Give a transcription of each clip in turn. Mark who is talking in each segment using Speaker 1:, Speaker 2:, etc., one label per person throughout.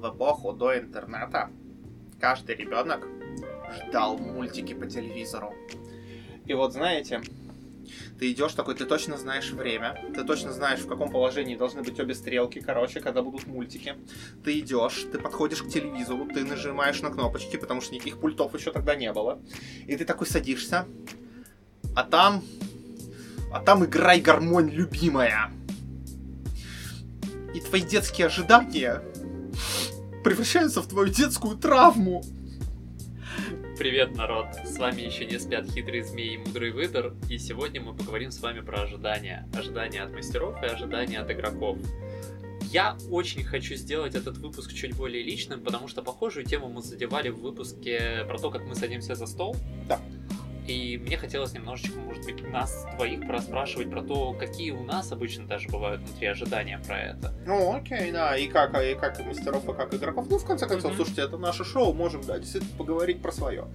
Speaker 1: в эпоху до интернета каждый ребенок ждал мультики по телевизору. И вот знаете, ты идешь такой, ты точно знаешь время, ты точно знаешь, в каком положении должны быть обе стрелки, короче, когда будут мультики. Ты идешь, ты подходишь к телевизору, ты нажимаешь на кнопочки, потому что никаких пультов еще тогда не было. И ты такой садишься, а там... А там играй гармонь любимая. И твои детские ожидания превращаются в твою детскую травму.
Speaker 2: Привет, народ! С вами еще не спят хитрые змеи и мудрый выдор, и сегодня мы поговорим с вами про ожидания. Ожидания от мастеров и ожидания от игроков. Я очень хочу сделать этот выпуск чуть более личным, потому что похожую тему мы задевали в выпуске про то, как мы садимся за стол.
Speaker 1: Да.
Speaker 2: И мне хотелось немножечко, может быть, нас двоих проспрашивать про то, какие у нас обычно даже бывают внутри ожидания про это.
Speaker 1: Ну, окей, да, и как, и как и мастеров, и как игроков. Ну, в конце концов,
Speaker 2: Мгм.
Speaker 1: слушайте, это наше шоу, можем, да, действительно поговорить про свое.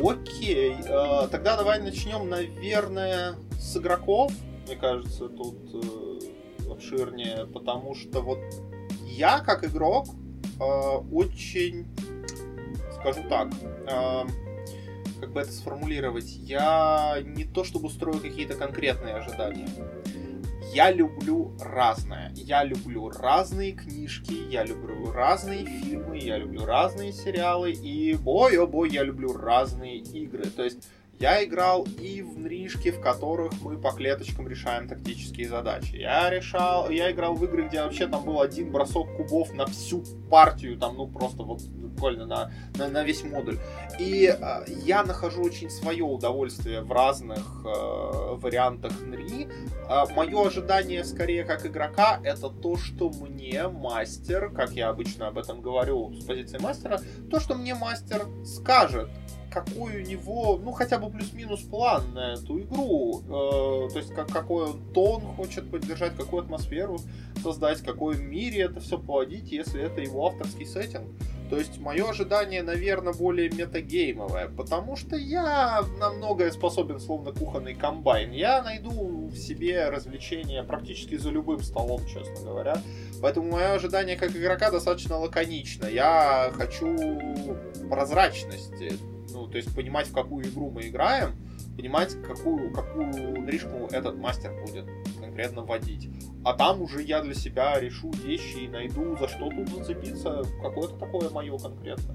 Speaker 1: Окей, э, тогда давай начнем, наверное, с игроков. Мне кажется, тут э, обширнее, потому что вот я, как игрок, э, очень, скажу так, э, как бы это сформулировать, я не то чтобы строю какие-то конкретные ожидания. Я люблю разное. Я люблю разные книжки, я люблю разные фильмы, я люблю разные сериалы, и бой, о бой, я люблю разные игры. То есть я играл и в нришки, в которых мы по клеточкам решаем тактические задачи. Я решал, я играл в игры, где вообще там был один бросок кубов на всю партию, там, ну, просто вот буквально на, на, на весь модуль. И э, я нахожу очень свое удовольствие в разных э, вариантах НРИ. Мое ожидание, скорее, как игрока, это то, что мне мастер, как я обычно об этом говорю с позиции мастера, то, что мне мастер скажет, какой у него, ну, хотя бы плюс-минус план на эту игру. Э, то есть, как, какой он тон хочет поддержать, какую атмосферу создать, какой мире это все поводить, если это его авторский сеттинг. То есть, мое ожидание, наверное, более метагеймовое, потому что я на многое способен, словно кухонный комбайн. Я найду в себе развлечения практически за любым столом, честно говоря. Поэтому мое ожидание как игрока достаточно лаконично. Я хочу прозрачности. Ну, то есть понимать, в какую игру мы играем, понимать, какую, какую ришку этот мастер будет конкретно вводить. А там уже я для себя решу вещи и найду, за что тут зацепиться, какое-то такое мое конкретно.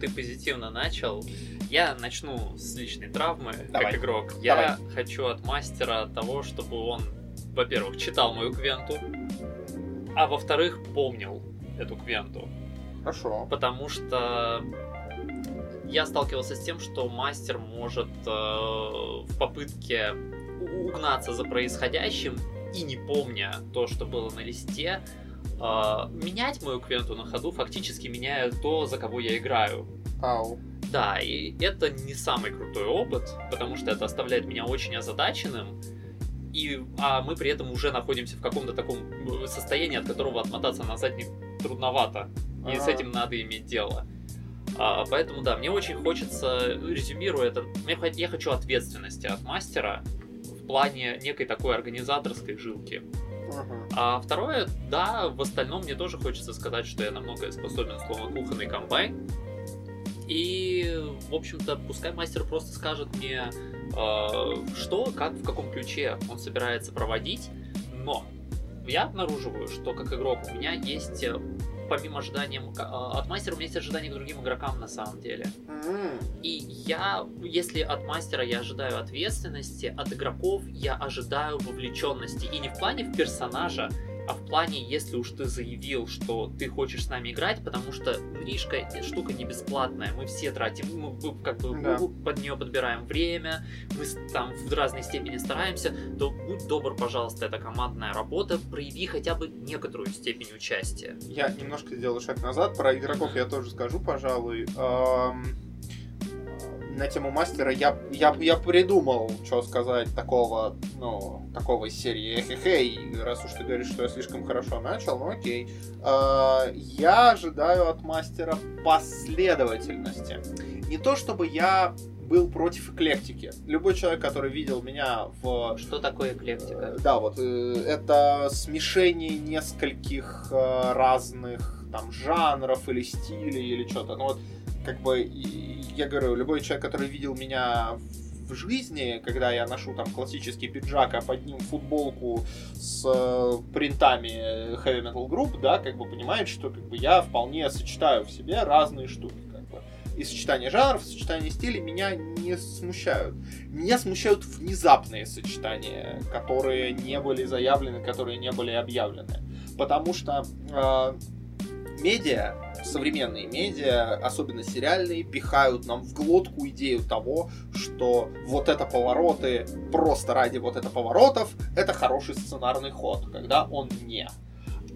Speaker 2: Ты позитивно начал. Я начну с личной травмы,
Speaker 1: Давай.
Speaker 2: как игрок. Я хочу от мастера того, чтобы он, во-первых, читал мою квенту, а во-вторых, помнил эту квенту.
Speaker 1: Хорошо.
Speaker 2: Потому что я сталкивался с тем, что мастер может э, в попытке угнаться за происходящим и не помня то, что было на листе, э, менять мою квенту на ходу, фактически меняя то, за кого я играю.
Speaker 1: Ау.
Speaker 2: Да, и это не самый крутой опыт, потому что это оставляет меня очень озадаченным. И, а мы при этом уже находимся в каком-то таком э, состоянии, от которого отмотаться назад не трудновато. И с
Speaker 1: Ага.
Speaker 2: этим надо иметь дело. А, поэтому да, мне очень хочется, резюмируя это, я хочу ответственности от мастера в плане некой такой организаторской жилки. А второе, да, в остальном мне тоже хочется сказать, что я на многое способен, словно кухонный комбайн. И, в общем-то, пускай мастер просто скажет мне, э, что, как, в каком ключе он собирается проводить. Но я обнаруживаю, что как игрок у меня есть, помимо ожиданий э, от мастера, у меня есть ожидания к другим игрокам на самом деле. И я, если от мастера я ожидаю ответственности, от игроков я ожидаю вовлеченности. И не в плане в персонажа, а в плане, если уж ты заявил, что ты хочешь с нами играть, потому что Ришка штука не бесплатная, мы все тратим, мы как бы
Speaker 1: Да.
Speaker 2: под нее подбираем время, мы там в разной степени стараемся, то будь добр, пожалуйста, это командная работа, прояви хотя бы некоторую степень участия.
Speaker 1: Я немножко сделаю шаг назад. Про игроков я тоже скажу, пожалуй. Ам, На тему мастера я, я, я придумал, что сказать такого, ну, такого из серии хе раз уж ты говоришь, что я слишком хорошо начал, ну окей. А, Я ожидаю от мастера последовательности. Не то, чтобы я был против эклектики. Любой человек, который видел меня в...
Speaker 2: Что такое эклектика?
Speaker 1: Э, да, вот э, это смешение нескольких э, разных там жанров или стилей или что-то. Ну вот, как бы, я говорю, любой человек, который видел меня в жизни, когда я ношу там классический пиджак, а под ним футболку с э, принтами Heavy Metal Group, да, как бы понимает, что как бы я вполне сочетаю в себе разные штуки. И сочетание жанров, сочетание стилей меня не смущают. Меня смущают внезапные сочетания, которые не были заявлены, которые не были объявлены. Потому что э, медиа современные медиа, особенно сериальные, пихают нам в глотку идею того, что вот это повороты просто ради вот это поворотов, это хороший сценарный ход, когда он не.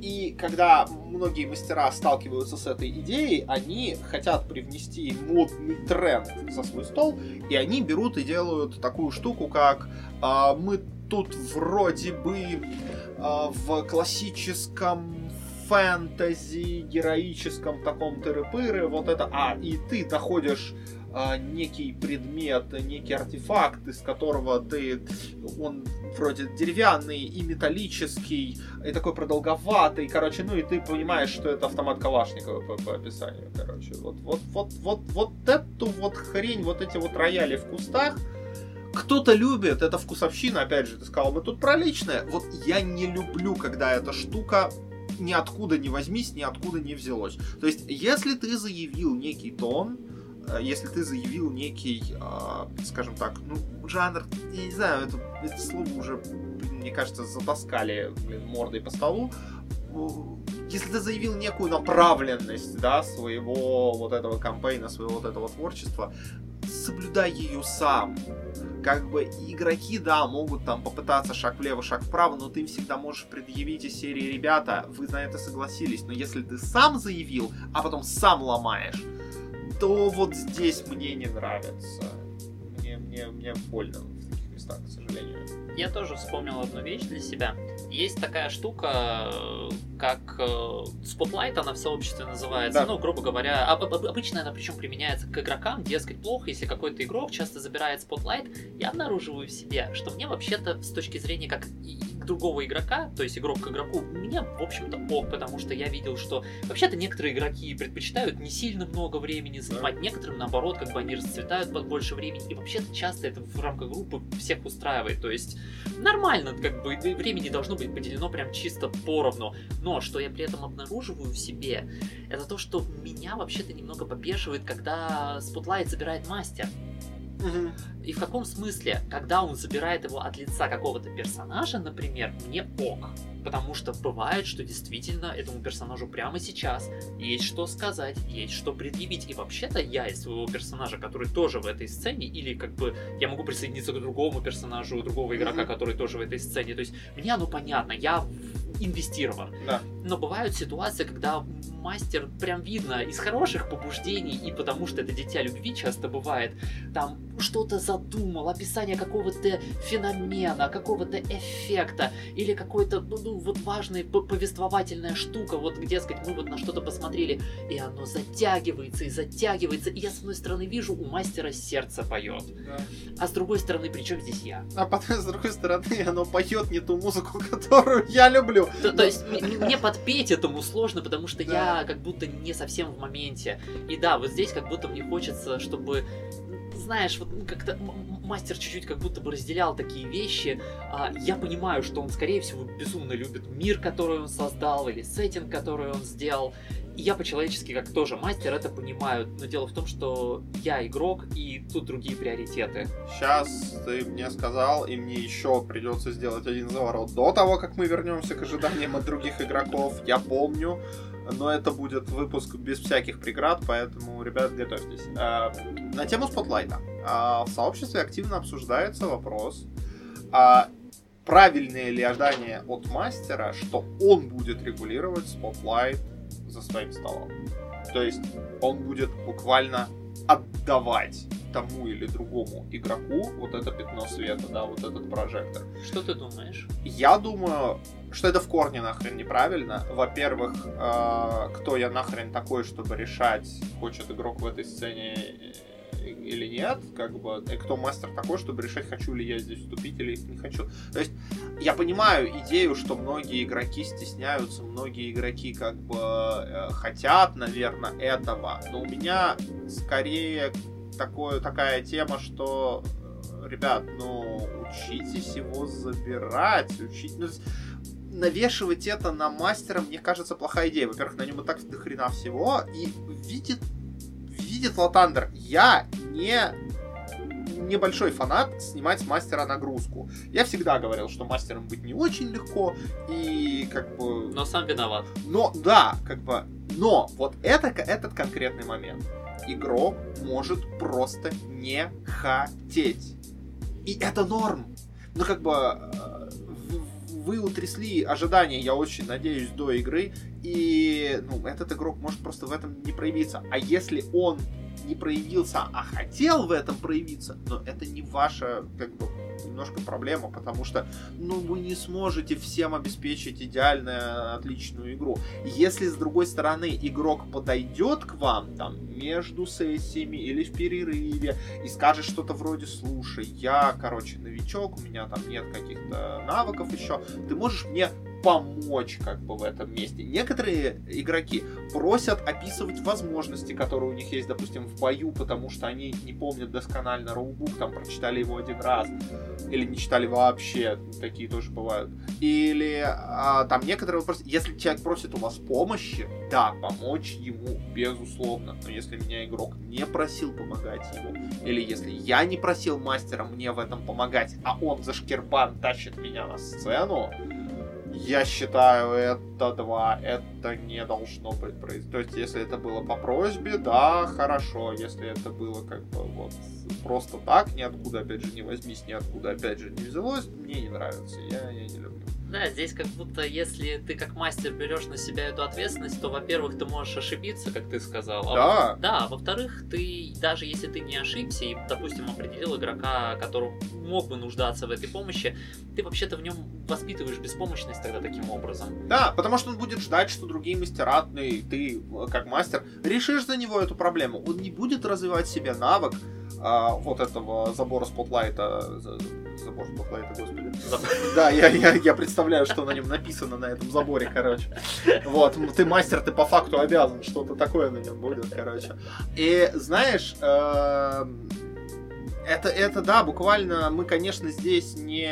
Speaker 1: И когда многие мастера сталкиваются с этой идеей, они хотят привнести модный тренд за свой стол, и они берут и делают такую штуку, как э, мы тут вроде бы э, в классическом фэнтези, героическом таком тыры-пыры, вот это, а, и ты находишь а, некий предмет, некий артефакт, из которого ты, он вроде деревянный и металлический, и такой продолговатый, короче, ну и ты понимаешь, что это автомат Калашникова по, по описанию, короче. Вот, вот, вот, вот, вот эту вот хрень, вот эти вот рояли в кустах, кто-то любит, это вкусовщина, опять же, ты сказал, мы тут про личное. Вот я не люблю, когда эта штука ниоткуда не возьмись, ниоткуда не взялось. То есть, если ты заявил некий тон, э, если ты заявил некий, э, скажем так, ну, жанр, я не знаю, это, это слово уже, мне кажется, затаскали, блин, мордой по столу, если ты заявил некую направленность, да, своего вот этого кампейна, своего вот этого творчества, соблюдай ее сам как бы игроки, да, могут там попытаться шаг влево, шаг вправо, но ты им всегда можешь предъявить из серии, ребята, вы на это согласились, но если ты сам заявил, а потом сам ломаешь, то вот здесь мне не нравится. Мне, мне, мне больно в таких местах, к сожалению.
Speaker 2: Я тоже вспомнил одну вещь для себя. Есть такая штука, как э, Spotlight, она в сообществе называется. Да. Ну, грубо говоря, об, об, обычно она причем применяется к игрокам. Дескать, плохо, если какой-то игрок часто забирает Spotlight. Я обнаруживаю в себе, что мне вообще-то с точки зрения как другого игрока, то есть игрок к игроку, мне, в общем-то, ок, потому что я видел, что вообще-то некоторые игроки предпочитают не сильно много времени занимать, да. некоторым, наоборот, как бы они расцветают под больше времени, и вообще-то часто это в рамках группы всех устраивает, то есть нормально, как бы времени должно быть поделено прям чисто поровну. Но что я при этом обнаруживаю в себе, это то, что меня вообще-то немного побешивает, когда Spotlight забирает мастер. И в каком смысле, когда он забирает его от лица какого-то персонажа, например, мне ок. Потому что бывает, что действительно этому персонажу прямо сейчас есть что сказать, есть что предъявить. И вообще-то я из своего персонажа, который тоже в этой сцене, или как бы я могу присоединиться к другому персонажу, другого игрока, mm-hmm. который тоже в этой сцене. То есть мне оно понятно, я инвестирован.
Speaker 1: Да.
Speaker 2: Но бывают ситуации, когда мастер прям видно из хороших побуждений, и потому что это дитя любви часто бывает, там что-то задумал, описание какого-то феномена, какого-то эффекта, или какой-то, ну, ну вот важная повествовательная штука, вот где, сказать, мы вот на что-то посмотрели, и оно затягивается и затягивается, и я с одной стороны вижу, у мастера сердце поет, да. а с другой стороны, при чем здесь я?
Speaker 1: А потом, с другой стороны, оно поет не ту музыку, которую я люблю.
Speaker 2: То, то есть мне подпеть этому сложно, потому что да. я как будто не совсем в моменте. И да, вот здесь как будто мне хочется, чтобы знаешь, вот как-то мастер чуть-чуть как будто бы разделял такие вещи. А, я понимаю, что он, скорее всего, безумно любит мир, который он создал, или сеттинг, который он сделал. И я по-человечески, как тоже мастер, это понимаю. Но дело в том, что я игрок, и тут другие приоритеты.
Speaker 1: Сейчас ты мне сказал, и мне еще придется сделать один заворот до того, как мы вернемся к ожиданиям от других игроков. Я помню, но это будет выпуск без всяких преград, поэтому, ребят, готовьтесь. А, на тему spotlight а. А, в сообществе активно обсуждается вопрос, а, правильное ли ожидание от мастера, что он будет регулировать spotlight за своим столом. То есть он будет буквально отдавать тому или другому игроку вот это пятно света, да, вот этот прожектор.
Speaker 2: Что ты думаешь?
Speaker 1: Я думаю, что это в корне нахрен неправильно. Во-первых, э, кто я нахрен такой, чтобы решать, хочет игрок в этой сцене или нет, как бы, и кто мастер такой, чтобы решать, хочу ли я здесь вступить или не хочу. То есть я понимаю идею, что многие игроки стесняются, многие игроки как бы э, хотят, наверное, этого, но у меня скорее такое, такая тема, что э, ребят, ну, учитесь его забирать, учить, ну, навешивать это на мастера, мне кажется, плохая идея. Во-первых, на нем и так до хрена всего, и видит, видит Латандер, я не небольшой фанат снимать с мастера нагрузку. Я всегда говорил, что мастером быть не очень легко, и как бы...
Speaker 2: Но сам виноват.
Speaker 1: Но, да, как бы... Но вот это, этот конкретный момент. Игрок может просто не хотеть. И это норм. Ну, как бы, вы утрясли ожидания, я очень надеюсь, до игры, и ну, этот игрок может просто в этом не проявиться. А если он не проявился, а хотел в этом проявиться, но это не ваша, как бы, немножко проблема, потому что, ну, вы не сможете всем обеспечить идеальную, отличную игру. Если, с другой стороны, игрок подойдет к вам, там, между сессиями или в перерыве, и скажет что-то вроде, слушай, я, короче, новичок, у меня там нет каких-то навыков еще, ты можешь мне помочь как бы в этом месте. Некоторые игроки просят описывать возможности, которые у них есть, допустим, в бою, потому что они не помнят досконально роубук, там прочитали его один раз, или не читали вообще, такие тоже бывают. Или а, там некоторые вопросы, если человек просит у вас помощи, да, помочь ему безусловно, но если меня игрок не просил помогать ему, или если я не просил мастера мне в этом помогать, а он за шкербан тащит меня на сцену, я считаю, это два, это не должно быть происходить. То есть, если это было по просьбе, да, хорошо. Если это было как бы вот просто так, ниоткуда опять же не возьмись, ниоткуда опять же не взялось, мне не нравится. Я, я не люблю.
Speaker 2: Да, здесь как будто, если ты как мастер берешь на себя эту ответственность, то, во-первых, ты можешь ошибиться, как ты сказал.
Speaker 1: А да.
Speaker 2: Во- да, во-вторых, ты, даже если ты не ошибся и, допустим, определил игрока, который мог бы нуждаться в этой помощи, ты вообще-то в нем воспитываешь беспомощность тогда таким образом.
Speaker 1: Да, потому что он будет ждать, что другие мастера, ты, ты как мастер, решишь за него эту проблему. Он не будет развивать себе навык, а, вот этого забора спотлайта, забор спотлайта, господи. Да, я, я, я представляю, что на нем написано на этом заборе, короче. Вот, ты мастер, ты по факту обязан, что-то такое на нем будет, короче. И знаешь, эм, это, это да, буквально мы, конечно, здесь не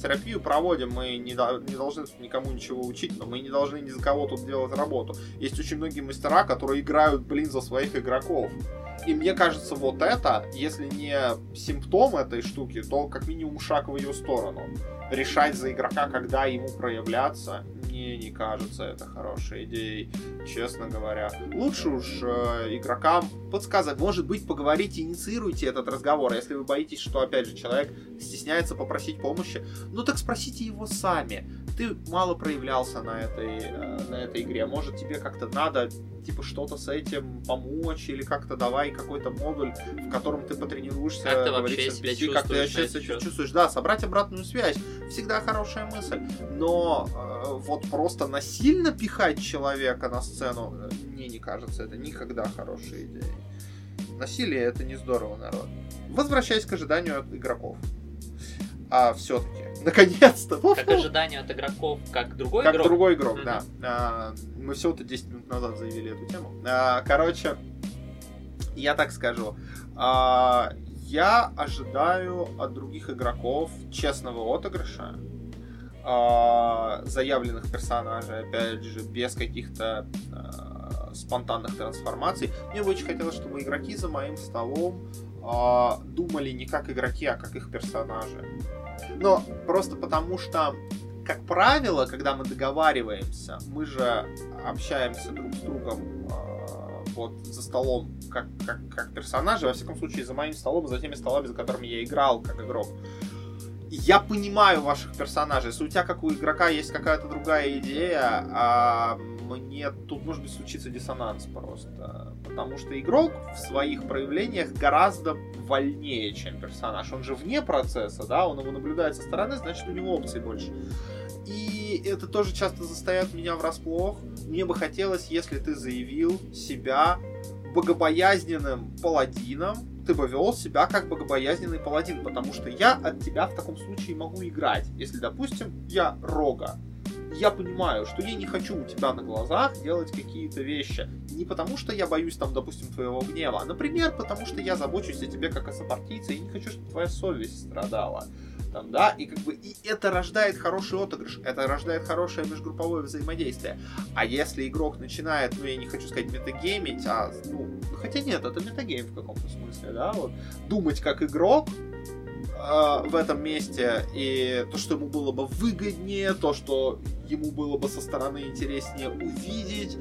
Speaker 1: терапию проводим, мы не, не должны никому ничего учить, но мы не должны ни за кого тут делать работу. Есть очень многие мастера, которые играют, блин, за своих игроков. И мне кажется, вот это, если не симптом этой штуки, то как минимум шаг в ее сторону. Решать за игрока, когда ему проявляться, мне не кажется это хорошей идеей, честно говоря. Лучше уж э, игрокам подсказать, может быть, поговорите, инициируйте этот разговор. Если вы боитесь, что, опять же, человек стесняется попросить помощи, ну так спросите его сами. Ты мало проявлялся на этой, э, на этой игре, может тебе как-то надо типа что-то с этим помочь или как-то давай какой-то модуль, в котором ты потренируешься,
Speaker 2: как ты вообще себя
Speaker 1: чувствуешь, как ты вообще себя чувствуешь. Да, собрать обратную связь всегда хорошая мысль, но э, вот просто насильно пихать человека на сцену, э, мне не кажется, это никогда хорошая идея. Насилие это не здорово, народ. Возвращаясь к ожиданию от игроков. А все-таки, наконец-то.
Speaker 2: Как ожидание от игроков, как другой
Speaker 1: как
Speaker 2: игрок?
Speaker 1: Как другой игрок, mm-hmm. да. А, мы всего-то 10 минут назад заявили эту тему. А, короче, я так скажу. А, я ожидаю от других игроков честного отыгрыша, а, заявленных персонажей, опять же, без каких-то а, спонтанных трансформаций. Мне бы очень хотелось, чтобы игроки за моим столом а, думали не как игроки, а как их персонажи. Но просто потому что, как правило, когда мы договариваемся, мы же общаемся друг с другом э, вот за столом как, как, как персонажи, во всяком случае, за моим столом, за теми столами, за которыми я играл как игрок. Я понимаю ваших персонажей. Если у тебя, как у игрока, есть какая-то другая идея, а мне тут может быть случиться диссонанс просто. Потому что игрок в своих проявлениях гораздо вольнее, чем персонаж. Он же вне процесса, да, он его наблюдает со стороны, значит у него опций больше. И это тоже часто застает меня врасплох. Мне бы хотелось, если ты заявил себя богобоязненным паладином, ты бы вел себя как богобоязненный паладин, потому что я от тебя в таком случае могу играть. Если, допустим, я рога, я понимаю, что я не хочу у тебя на глазах делать какие-то вещи. Не потому, что я боюсь, там, допустим, твоего гнева, а, например, потому что я забочусь о тебе как о сопартийце и не хочу, чтобы твоя совесть страдала. Там, да, и как бы и это рождает хороший отыгрыш, это рождает хорошее межгрупповое взаимодействие. А если игрок начинает, ну я не хочу сказать метагеймить, а ну, хотя нет, это метагейм в каком-то смысле, да, вот, думать как игрок, э, в этом месте, и то, что ему было бы выгоднее, то, что ему было бы со стороны интереснее увидеть,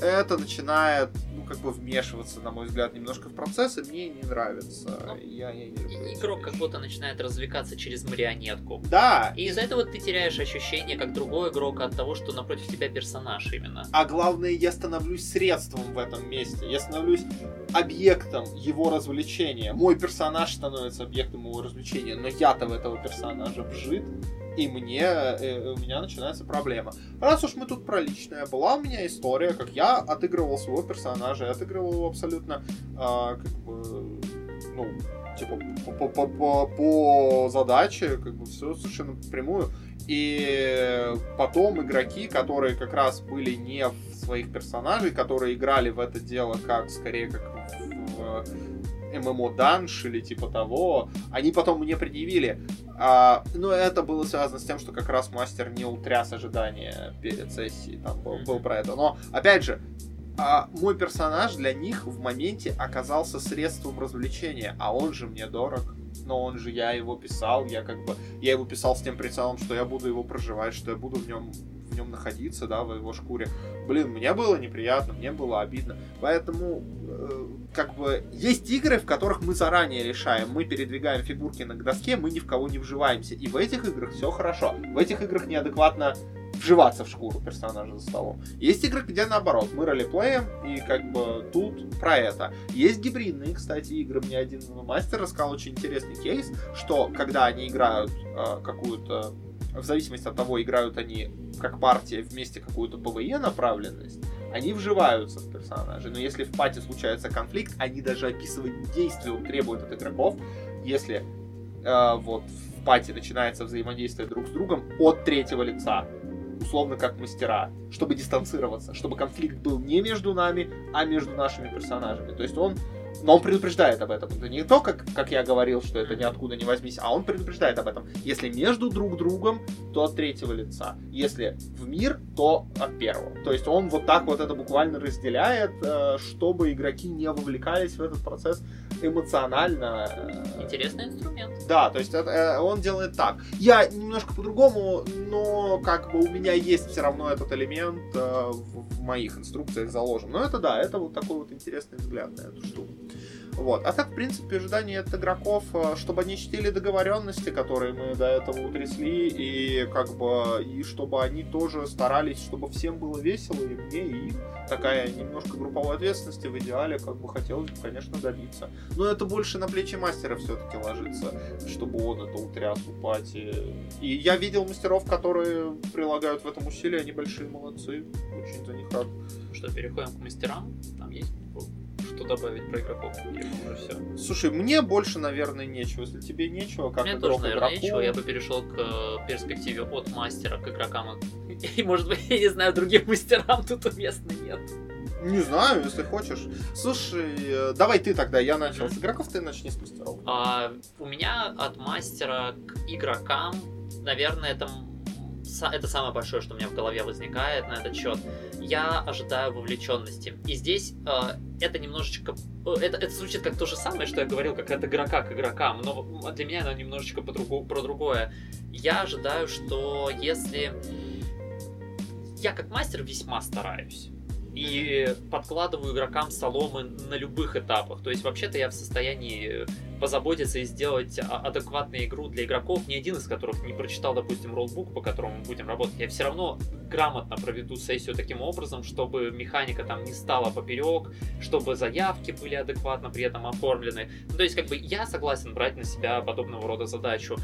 Speaker 1: это начинает, как бы вмешиваться, на мой взгляд, немножко в процесс, и мне не нравится.
Speaker 2: Ну,
Speaker 1: я, я не люблю
Speaker 2: Игрок как будто начинает развлекаться через марионетку.
Speaker 1: Да.
Speaker 2: И из-за этого ты теряешь ощущение, как другой игрок, от того, что напротив тебя персонаж именно.
Speaker 1: А главное, я становлюсь средством в этом месте. Я становлюсь объектом его развлечения. Мой персонаж становится объектом его развлечения, но я-то в этого персонажа вжит и мне, э, у меня начинается проблема. Раз уж мы тут про личное, была у меня история, как я отыгрывал своего персонажа, я отыгрывал его абсолютно, э, как бы, ну, типа, по, по, по, по задаче, как бы, все совершенно прямую. И потом игроки, которые как раз были не в своих персонажей, которые играли в это дело как, скорее, как в ММО Данш или типа того, они потом мне предъявили, а, но это было связано с тем, что как раз мастер не утряс ожидания перед сессией, там был, был про это. Но, опять же, а, мой персонаж для них в моменте оказался средством развлечения, а он же мне дорог. Но он же, я его писал, я как бы, я его писал с тем прицелом, что я буду его проживать, что я буду в нем нем находиться, да, в его шкуре. Блин, мне было неприятно, мне было обидно. Поэтому, э, как бы, есть игры, в которых мы заранее решаем, мы передвигаем фигурки на доске, мы ни в кого не вживаемся. И в этих играх все хорошо. В этих играх неадекватно вживаться в шкуру персонажа за столом. Есть игры, где наоборот, мы ролеплеем, и как бы тут про это. Есть гибридные, кстати, игры. Мне один мастер рассказал очень интересный кейс, что когда они играют э, какую-то в зависимости от того, играют они как партия вместе какую-то PvE направленность, они вживаются в персонажей. Но если в party случается конфликт, они даже описывать действия требуют от игроков. Если э, вот в пати начинается взаимодействие друг с другом от третьего лица, условно как мастера, чтобы дистанцироваться, чтобы конфликт был не между нами, а между нашими персонажами. То есть он но он предупреждает об этом. Это не то, как, как я говорил, что это ниоткуда не возьмись, а он предупреждает об этом. Если между друг другом, то от третьего лица. Если в мир, то от первого. То есть он вот так вот это буквально разделяет, э, чтобы игроки не вовлекались в этот процесс эмоционально.
Speaker 2: Э, Интересный инструмент.
Speaker 1: Да, то есть это, э, он делает так. Я немножко по-другому, но как бы у меня есть все равно этот элемент в, в моих инструкциях заложен. Но это да, это вот такой вот интересный взгляд на эту штуку. Вот. А так, в принципе, ожидание от игроков, э, чтобы они чтили договоренности, которые мы до этого утрясли, и как бы, и чтобы они тоже старались, чтобы всем было весело, и мне, и такая немножко групповой ответственности в идеале, как бы хотелось бы, конечно, добиться. Но это больше на плечи мастера все-таки ложится, чтобы он это утряс у пати. И я видел мастеров, которые прилагают в этом усилия, они большие молодцы, очень за них рад.
Speaker 2: Что, переходим к мастерам? Там есть что добавить про игроков? Уже все.
Speaker 1: Слушай, мне больше, наверное, нечего. Если тебе нечего, как
Speaker 2: Мне
Speaker 1: игрок
Speaker 2: тоже, наверное,
Speaker 1: игроку...
Speaker 2: нечего. Я бы перешел к э, перспективе от мастера к игрокам. И, может быть, я не знаю, другим мастерам тут уместно нет.
Speaker 1: Не знаю, если хочешь. Слушай, э, давай ты тогда, я начал с игроков, ты начни с мастеров.
Speaker 2: А, у меня от мастера к игрокам, наверное, это это самое большое, что у меня в голове возникает на этот счет. Я ожидаю вовлеченности. И здесь э, это немножечко... Э, это, это звучит как то же самое, что я говорил, как от игрока к игрокам, но для меня оно немножечко по другу, про другое. Я ожидаю, что если... Я как мастер весьма стараюсь и подкладываю игрокам соломы на любых этапах. То есть вообще-то я в состоянии позаботиться и сделать а, адекватную игру для игроков, ни один из которых не прочитал, допустим, роллбук, по которому мы будем работать. Я все равно грамотно проведу сессию таким образом, чтобы механика там не стала поперек, чтобы заявки были адекватно при этом оформлены. Ну, то есть, как бы я согласен брать на себя подобного рода задачу.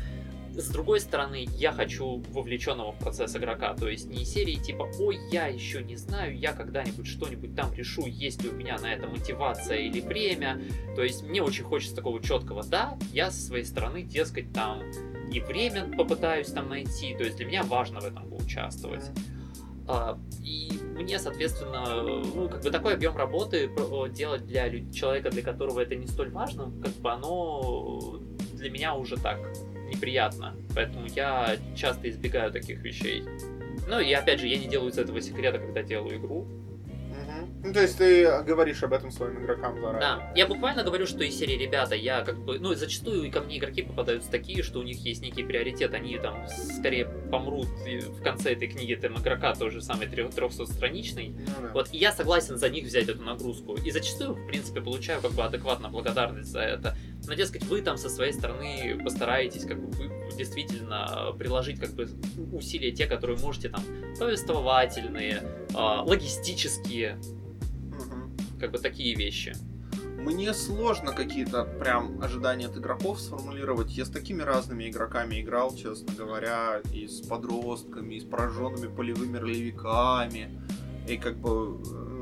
Speaker 2: С другой стороны, я хочу вовлеченного в процесс игрока, то есть не серии типа «Ой, я еще не знаю, я когда-нибудь что-нибудь там решу, есть ли у меня на это мотивация или время». То есть мне очень хочется такого четкого «Да, я со своей стороны, дескать, там и время попытаюсь там найти», то есть для меня важно в этом поучаствовать. А, и мне, соответственно, ну, как бы такой объем работы делать для человека, для которого это не столь важно, как бы оно для меня уже так неприятно. Поэтому я часто избегаю таких вещей. Ну и опять же, я не делаю из этого секрета, когда делаю игру.
Speaker 1: Ну, то есть ты говоришь об этом своим игрокам заранее.
Speaker 2: Да, я буквально говорю, что из серии ребята, я как бы, ну, зачастую ко мне игроки попадаются такие, что у них есть некий приоритет, они там скорее помрут в конце этой книги там игрока тоже самый 300-страничный. Ну, да. Вот, и я согласен за них взять эту нагрузку. И зачастую, в принципе, получаю как бы адекватно благодарность за это. Но, дескать, вы там со своей стороны постараетесь как бы вы действительно приложить как бы усилия те, которые можете там повествовательные, а, логистические, как бы такие вещи.
Speaker 1: Мне сложно какие-то прям ожидания от игроков сформулировать. Я с такими разными игроками играл, честно говоря, и с подростками, и с пораженными полевыми ролевиками. И как бы э,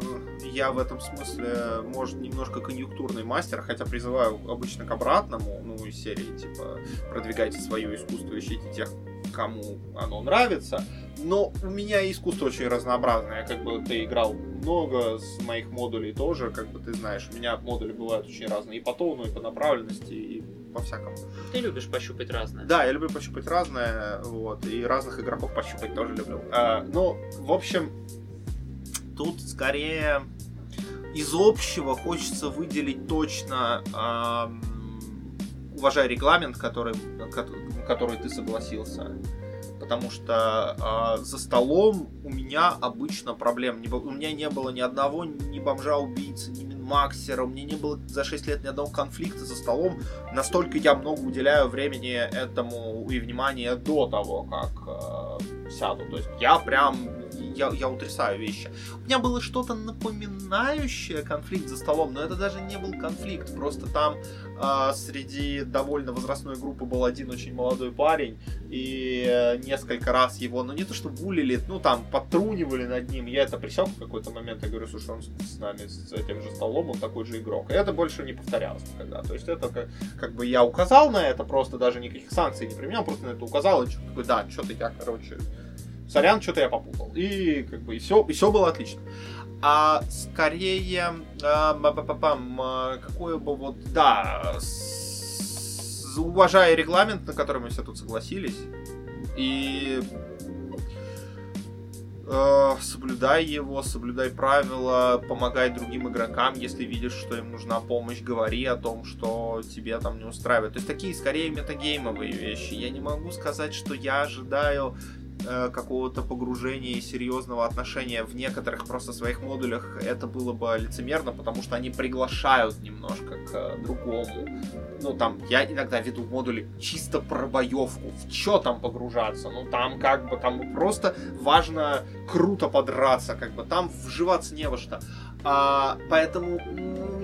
Speaker 1: я в этом смысле, может, немножко конъюнктурный мастер, хотя призываю обычно к обратному, ну, из серии, типа, продвигайте свое искусство, ищите тех, кому оно нравится. Но у меня искусство очень разнообразное. Как бы ты играл много с моих модулей тоже, как бы ты знаешь, у меня модули бывают очень разные и по тону, и по направленности, и по всякому.
Speaker 2: Ты любишь пощупать разное.
Speaker 1: Да, я люблю пощупать разное, вот, и разных игроков пощупать тоже люблю. А, ну, в общем, тут скорее из общего хочется выделить точно, эм, уважая регламент, который, который ты согласился потому что э, за столом у меня обычно проблем не. У меня не было ни одного ни бомжа-убийцы, ни минмаксера, у меня не было за 6 лет ни одного конфликта за столом. Настолько я много уделяю времени этому и внимания до того, как э, сяду. То есть я прям я, я утрясаю вещи. У меня было что-то напоминающее конфликт за столом, но это даже не был конфликт. Просто там э, среди довольно возрастной группы был один очень молодой парень, и э, несколько раз его, ну не то что булили, ну там подтрунивали над ним. Я это присек в какой-то момент, я говорю, слушай, он с нами с этим же столом, он такой же игрок. И это больше не повторялось никогда. То есть это как, как бы я указал на это, просто даже никаких санкций не применял, просто на это указал, и такой, да, что-то я, короче, сорян, что-то я попутал. И как бы и все, и все было отлично. А скорее, а, какое бы вот, да, с, уважая регламент, на который мы все тут согласились, и э, соблюдай его, соблюдай правила, помогай другим игрокам, если видишь, что им нужна помощь, говори о том, что тебе там не устраивает. То есть такие скорее метагеймовые вещи. Я не могу сказать, что я ожидаю Э, какого-то погружения и серьезного отношения в некоторых просто своих модулях это было бы лицемерно, потому что они приглашают немножко к э, другому. Ну, там, я иногда веду модули чисто про боевку. В чё там погружаться? Ну, там как бы, там просто важно круто подраться, как бы, там вживаться не во что. А, поэтому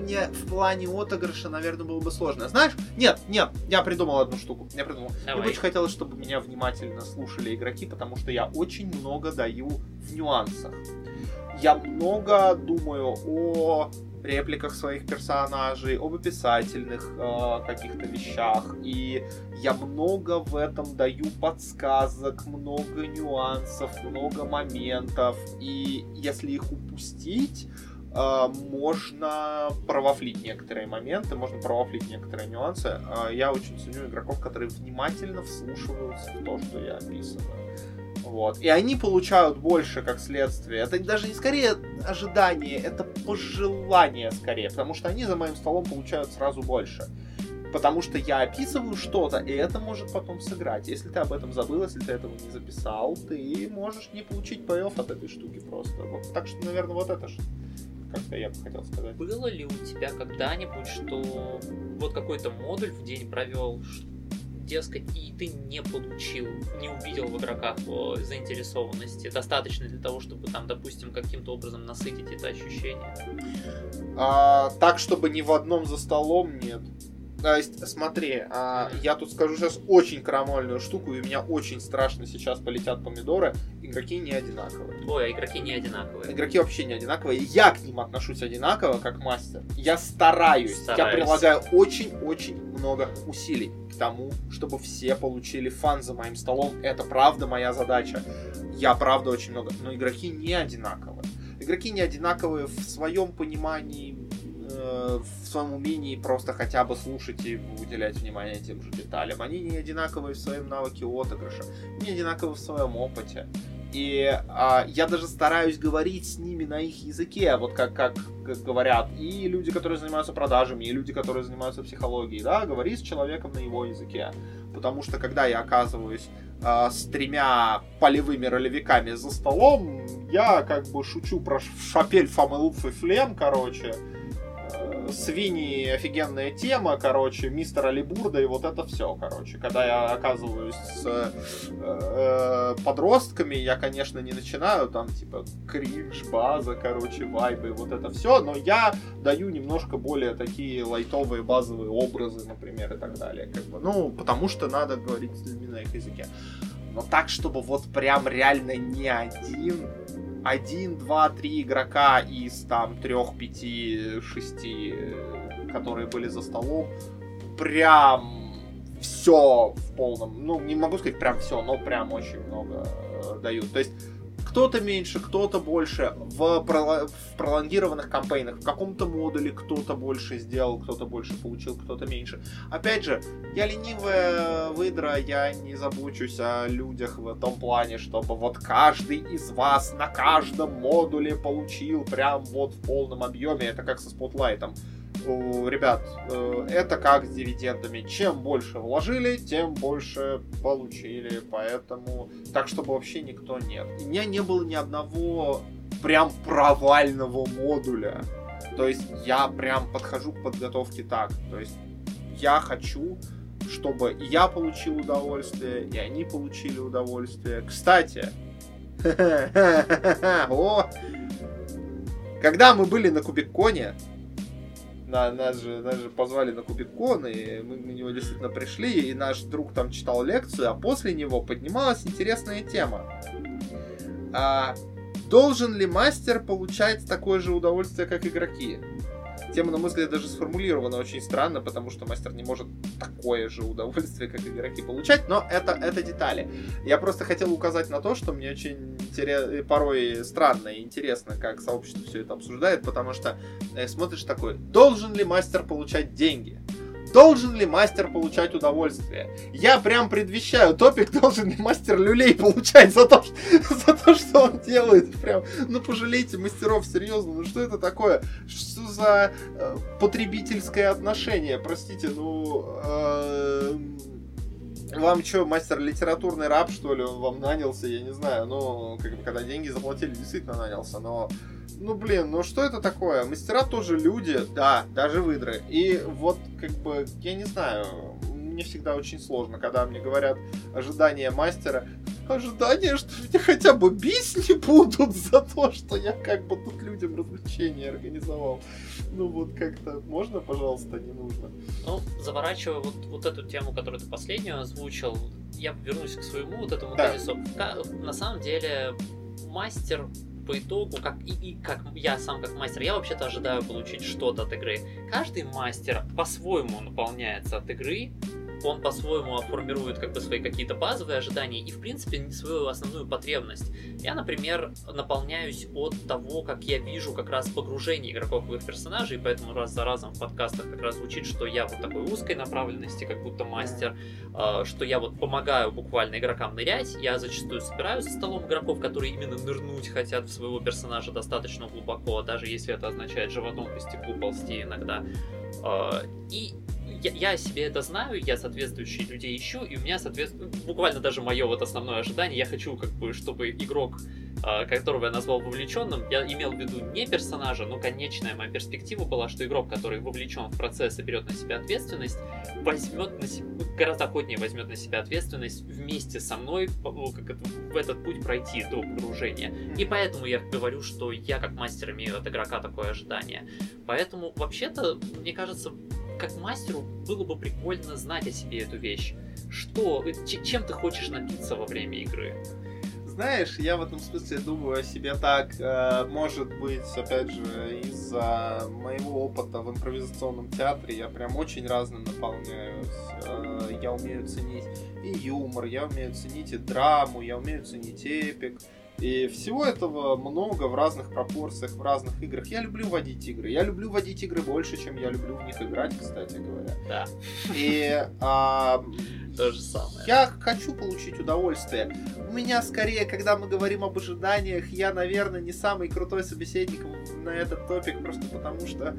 Speaker 1: мне в плане отыгрыша, наверное, было бы сложно. Знаешь, нет, нет, я придумал одну штуку. Я придумал. Давай. Мне очень хотелось, чтобы меня внимательно слушали игроки, потому что я очень много даю в нюансах. Я много думаю о репликах своих персонажей, об описательных э, каких-то вещах. И я много в этом даю подсказок, много нюансов, много моментов. И если их упустить, можно провафлить некоторые моменты, можно провафлить некоторые нюансы. А, я очень ценю игроков, которые внимательно вслушиваются в то, что я описываю. Вот. И они получают больше как следствие. Это даже не скорее ожидание, это пожелание скорее, потому что они за моим столом получают сразу больше. Потому что я описываю что-то, и это может потом сыграть. Если ты об этом забыл, если ты этого не записал, ты можешь не получить пей от этой штуки просто. Вот. Так что, наверное, вот это как-то я бы хотел сказать.
Speaker 2: Было ли у тебя когда-нибудь, что вот какой-то модуль в день провел, дескать, и ты не получил, не увидел в игроках заинтересованности, достаточно для того, чтобы там, допустим, каким-то образом насытить это ощущение?
Speaker 1: А, так, чтобы ни в одном за столом нет. То есть, смотри, а, я тут скажу сейчас очень крамольную штуку, и у меня очень страшно сейчас полетят помидоры. Игроки не одинаковые.
Speaker 2: Ой, а игроки не одинаковые.
Speaker 1: Игроки вообще не одинаковые. Я к ним отношусь одинаково, как мастер. Я стараюсь. Я
Speaker 2: Стараюсь.
Speaker 1: прилагаю очень-очень много усилий к тому, чтобы все получили фан за моим столом. Это правда моя задача. Я правда очень много. Но игроки не одинаковые. Игроки не одинаковые в своем понимании, э, в своем умении просто хотя бы слушать и уделять внимание тем же деталям. Они не одинаковые в своем навыке отыгрыша, не одинаковые в своем опыте. И а, я даже стараюсь говорить с ними на их языке, вот как, как, как говорят и люди, которые занимаются продажами, и люди, которые занимаются психологией, да, говори с человеком на его языке. Потому что когда я оказываюсь а, с тремя полевыми ролевиками за столом, я как бы шучу про шапель фамелуф и флем, короче. Свиньи офигенная тема, короче, мистер Алибурда и вот это все, короче. Когда я оказываюсь с э, э, подростками, я, конечно, не начинаю там, типа, кринж, база, короче, вайбы, вот это все, но я даю немножко более такие лайтовые базовые образы, например, и так далее. Как бы. Ну, потому что надо говорить на их языке. Но так, чтобы вот прям реально не один, один, два, три игрока из там трех, пяти, шести, которые были за столом, прям все в полном, ну, не могу сказать прям все, но прям очень много э, дают. То есть кто-то меньше, кто-то больше. В, проло- в пролонгированных кампейнах в каком-то модуле кто-то больше сделал, кто-то больше получил, кто-то меньше. Опять же, я ленивая выдра, я не забочусь о людях в том плане, чтобы вот каждый из вас на каждом модуле получил прям вот в полном объеме. Это как со спотлайтом. Ребят, э, это как с дивидендами. Чем больше вложили, тем больше получили. Поэтому так, чтобы вообще никто нет. У меня не было ни одного прям провального модуля. То есть я прям подхожу к подготовке так. То есть я хочу, чтобы я получил удовольствие, и они получили удовольствие. Кстати, когда мы были на Кубиконе, на, нас, же, нас же позвали на Кубикон, и мы на него действительно пришли, и наш друг там читал лекцию, а после него поднималась интересная тема. А, должен ли мастер получать такое же удовольствие, как игроки? Тема, на мой взгляд, даже сформулирована очень странно, потому что мастер не может такое же удовольствие, как игроки, получать, но это, это детали. Я просто хотел указать на то, что мне очень интерес... порой странно и интересно, как сообщество все это обсуждает, потому что э, смотришь такой, должен ли мастер получать деньги? Должен ли мастер получать удовольствие? Я прям предвещаю топик, должен ли мастер люлей получать за то, за то, что он делает. Прям, ну пожалейте мастеров, серьезно, ну что это такое? Что за э, потребительское отношение? Простите, ну... э, вам что, мастер литературный раб, что ли? Он вам нанялся, я не знаю. Ну, как бы, когда деньги заплатили, действительно нанялся. Но, ну, блин, ну что это такое? Мастера тоже люди, да, даже выдры. И вот, как бы, я не знаю, мне всегда очень сложно, когда мне говорят ожидания мастера. Ожидания, что меня хотя бы бить не будут за то, что я как бы тут людям развлечения организовал. Ну вот как-то можно, пожалуйста, не нужно.
Speaker 2: Ну, заворачивая вот, вот эту тему, которую ты последнюю озвучил, я вернусь к своему вот этому
Speaker 1: Да.
Speaker 2: тезису. На самом деле, мастер по итогу, как и, и как я сам как мастер, я вообще-то ожидаю получить что-то от игры. Каждый мастер по-своему наполняется от игры, он по-своему формирует как бы свои какие-то базовые ожидания и, в принципе, свою основную потребность. Я, например, наполняюсь от того, как я вижу как раз погружение игроков в их персонажей, и поэтому раз за разом в подкастах как раз звучит, что я вот такой узкой направленности, как будто мастер, э, что я вот помогаю буквально игрокам нырять. Я зачастую собираю за столом игроков, которые именно нырнуть хотят в своего персонажа достаточно глубоко, даже если это означает животом по стеклу ползти иногда. Э, И я, я себе это знаю, я соответствующие людей ищу, и у меня, соответственно, буквально даже мое вот основное ожидание, я хочу, как бы, чтобы игрок, а, которого я назвал вовлеченным, я имел в виду не персонажа, но конечная моя перспектива была, что игрок, который вовлечен в процесс и берет на себя ответственность, возьмет на себя, гораздо охотнее возьмет на себя ответственность вместе со мной, ну, как это, в этот путь пройти до погружения. И поэтому я говорю, что я как мастер имею от игрока такое ожидание. Поэтому, вообще-то, мне кажется, как мастеру было бы прикольно знать о себе эту вещь. Что, э, чем ты хочешь напиться во время игры?
Speaker 1: знаешь, я в этом смысле думаю о себе так, э, может быть, опять же, из-за моего опыта в импровизационном театре я прям очень разным наполняюсь. Э, я умею ценить и юмор, я умею ценить и драму, я умею ценить эпик. И всего этого много в разных пропорциях, в разных играх. Я люблю водить игры. Я люблю водить игры больше, чем я люблю в них играть, кстати говоря.
Speaker 2: Да.
Speaker 1: И а,
Speaker 2: то же самое.
Speaker 1: Я хочу получить удовольствие. У меня скорее, когда мы говорим об ожиданиях, я, наверное, не самый крутой собеседник на этот топик, просто потому что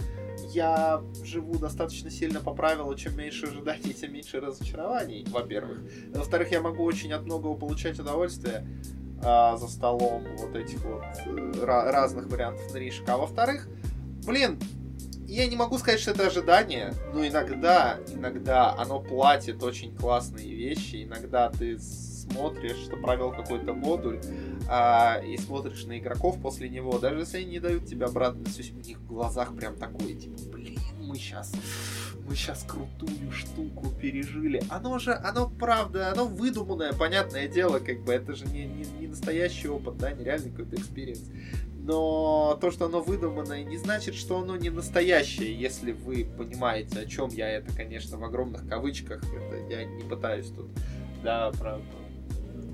Speaker 1: я живу достаточно сильно по правилу, чем меньше ожиданий, тем меньше разочарований, во-первых. Во-вторых, я могу очень от многого получать удовольствие а, за столом вот этих вот э, разных вариантов наришек. А во-вторых, блин, я не могу сказать, что это ожидание, но иногда, иногда оно платит очень классные вещи. Иногда ты смотришь, что провел какой-то модуль, а, и смотришь на игроков после него, даже если они не дают тебе обратно, у них в глазах прям такое, типа, блин, мы сейчас мы сейчас крутую штуку пережили. Оно же, оно правда, оно выдуманное, понятное дело, как бы это же не, не, не настоящий опыт, да, не реальный какой-то experience. Но то, что оно выдуманное, не значит, что оно не настоящее, если вы понимаете, о чем я это, конечно, в огромных кавычках. Это я не пытаюсь тут, да, про,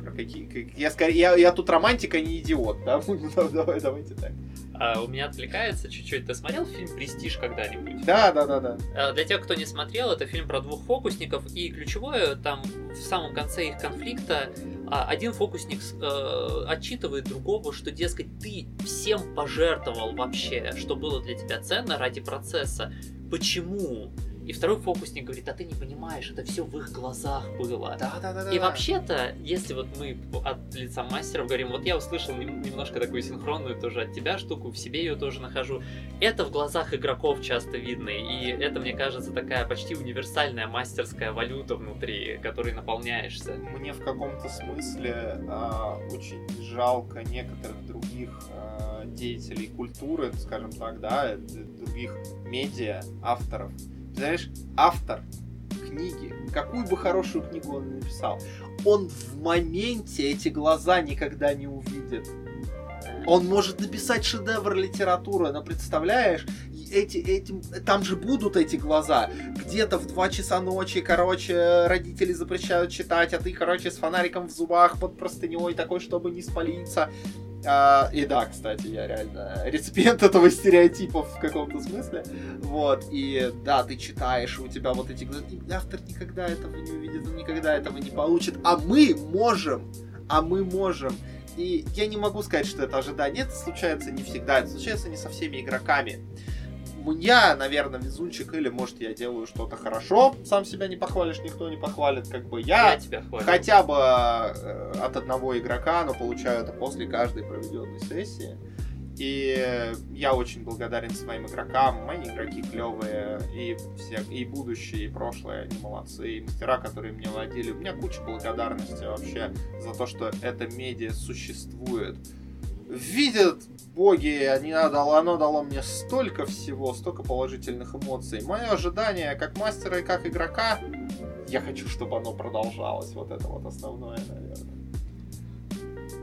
Speaker 1: про какие. Я, скорее, я, я тут романтика, не идиот, да? Давай, давайте так.
Speaker 2: А, у меня отвлекается чуть-чуть. Ты смотрел фильм «Престиж» когда-нибудь?
Speaker 1: Да, да, да, да.
Speaker 2: А, для тех, кто не смотрел, это фильм про двух фокусников, и ключевое там в самом конце их конфликта а, один фокусник э, отчитывает другого, что, дескать, ты всем пожертвовал вообще, что было для тебя ценно ради процесса. Почему? И второй фокусник говорит, а ты не понимаешь, это все в их глазах было.
Speaker 1: Да, да, да. да
Speaker 2: и вообще-то, если вот мы от лица мастеров говорим, вот я услышал немножко такую синхронную тоже от тебя штуку, в себе ее тоже нахожу. Это в глазах игроков часто видно, и это, мне кажется, такая почти универсальная мастерская валюта внутри, которой наполняешься.
Speaker 1: Мне в каком-то смысле э, очень жалко некоторых других э, деятелей культуры, скажем так, да, других медиа, авторов, знаешь, автор книги, какую бы хорошую книгу он написал, он в моменте эти глаза никогда не увидит. Он может написать шедевр литературы, но представляешь, эти, этим, там же будут эти глаза. Где-то в 2 часа ночи, короче, родители запрещают читать, а ты, короче, с фонариком в зубах под простыней такой, чтобы не спалиться. А, и да, кстати, я реально реципиент этого стереотипа в каком-то смысле. Вот, и да, ты читаешь, у тебя вот эти. Автор никогда этого не увидит, он никогда этого не получит. А мы можем, а мы можем. И я не могу сказать, что это ожидание. Это случается не всегда, это случается не со всеми игроками я, наверное, везунчик, или, может, я делаю что-то хорошо, сам себя не похвалишь, никто не похвалит, как бы я,
Speaker 2: я тебя
Speaker 1: хотя бы э, от одного игрока, но получаю это после каждой проведенной сессии. И я очень благодарен своим игрокам. Мои игроки клевые, и все, и будущее, и прошлое, они молодцы, и мастера, которые мне водили. У меня куча благодарности вообще за то, что эта медиа существует видят боги, они дало, оно дало мне столько всего, столько положительных эмоций. Мое ожидание как мастера и как игрока, я хочу, чтобы оно продолжалось. Вот это вот основное, наверное.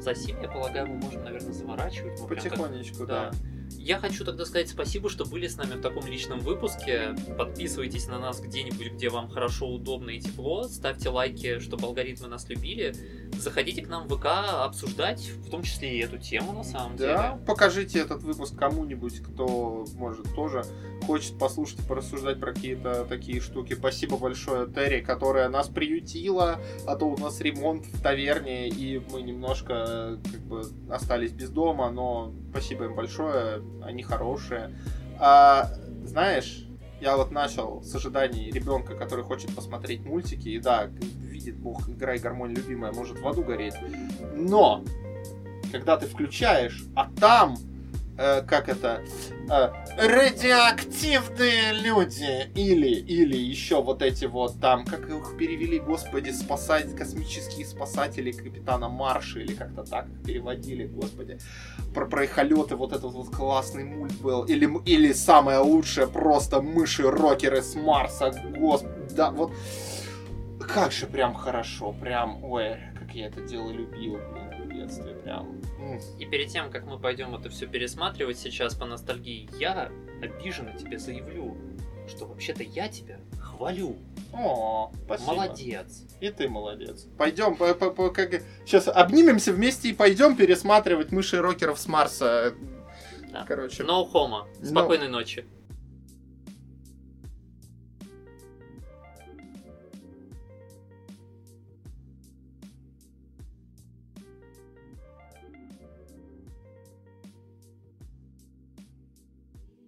Speaker 2: За сим, я полагаю, мы можем, наверное, заворачивать. Мы
Speaker 1: Потихонечку, так... да.
Speaker 2: да. Я хочу тогда сказать спасибо, что были с нами в таком личном выпуске. Подписывайтесь на нас где-нибудь, где вам хорошо, удобно и тепло. Ставьте лайки, чтобы алгоритмы нас любили. Заходите к нам в ВК обсуждать, в том числе и эту тему, на самом
Speaker 1: да,
Speaker 2: деле.
Speaker 1: Да, покажите этот выпуск кому-нибудь, кто, может, тоже хочет послушать и порассуждать про какие-то такие штуки. Спасибо большое Терри, которая нас приютила, а то у нас ремонт в таверне, и мы немножко как бы остались без дома, но спасибо им большое, они хорошие. А, знаешь, я вот начал с ожиданий ребенка, который хочет посмотреть мультики, и да, видит бог, играй гармонь любимая, может в аду гореть. Но, когда ты включаешь, а там э, как это, э, радиоактивные люди, или, или еще вот эти вот там, как их перевели, господи, спасать, космические спасатели Капитана Марша, или как-то так переводили, господи, про проехолеты, вот этот вот классный мульт был, или, или самое лучшее, просто мыши-рокеры с Марса, господи, да, вот, как же прям хорошо, прям, ой, как я это дело любил, блин детстве. Прям.
Speaker 2: И перед тем, как мы пойдем это все пересматривать сейчас по ностальгии, я обиженно тебе заявлю, что вообще-то я тебя хвалю.
Speaker 1: О, спасибо.
Speaker 2: Молодец.
Speaker 1: И ты молодец. Пойдем, по, по, по, как... сейчас обнимемся вместе и пойдем пересматривать мыши рокеров с Марса.
Speaker 2: Да. Короче. No homo. Спокойной no... ночи.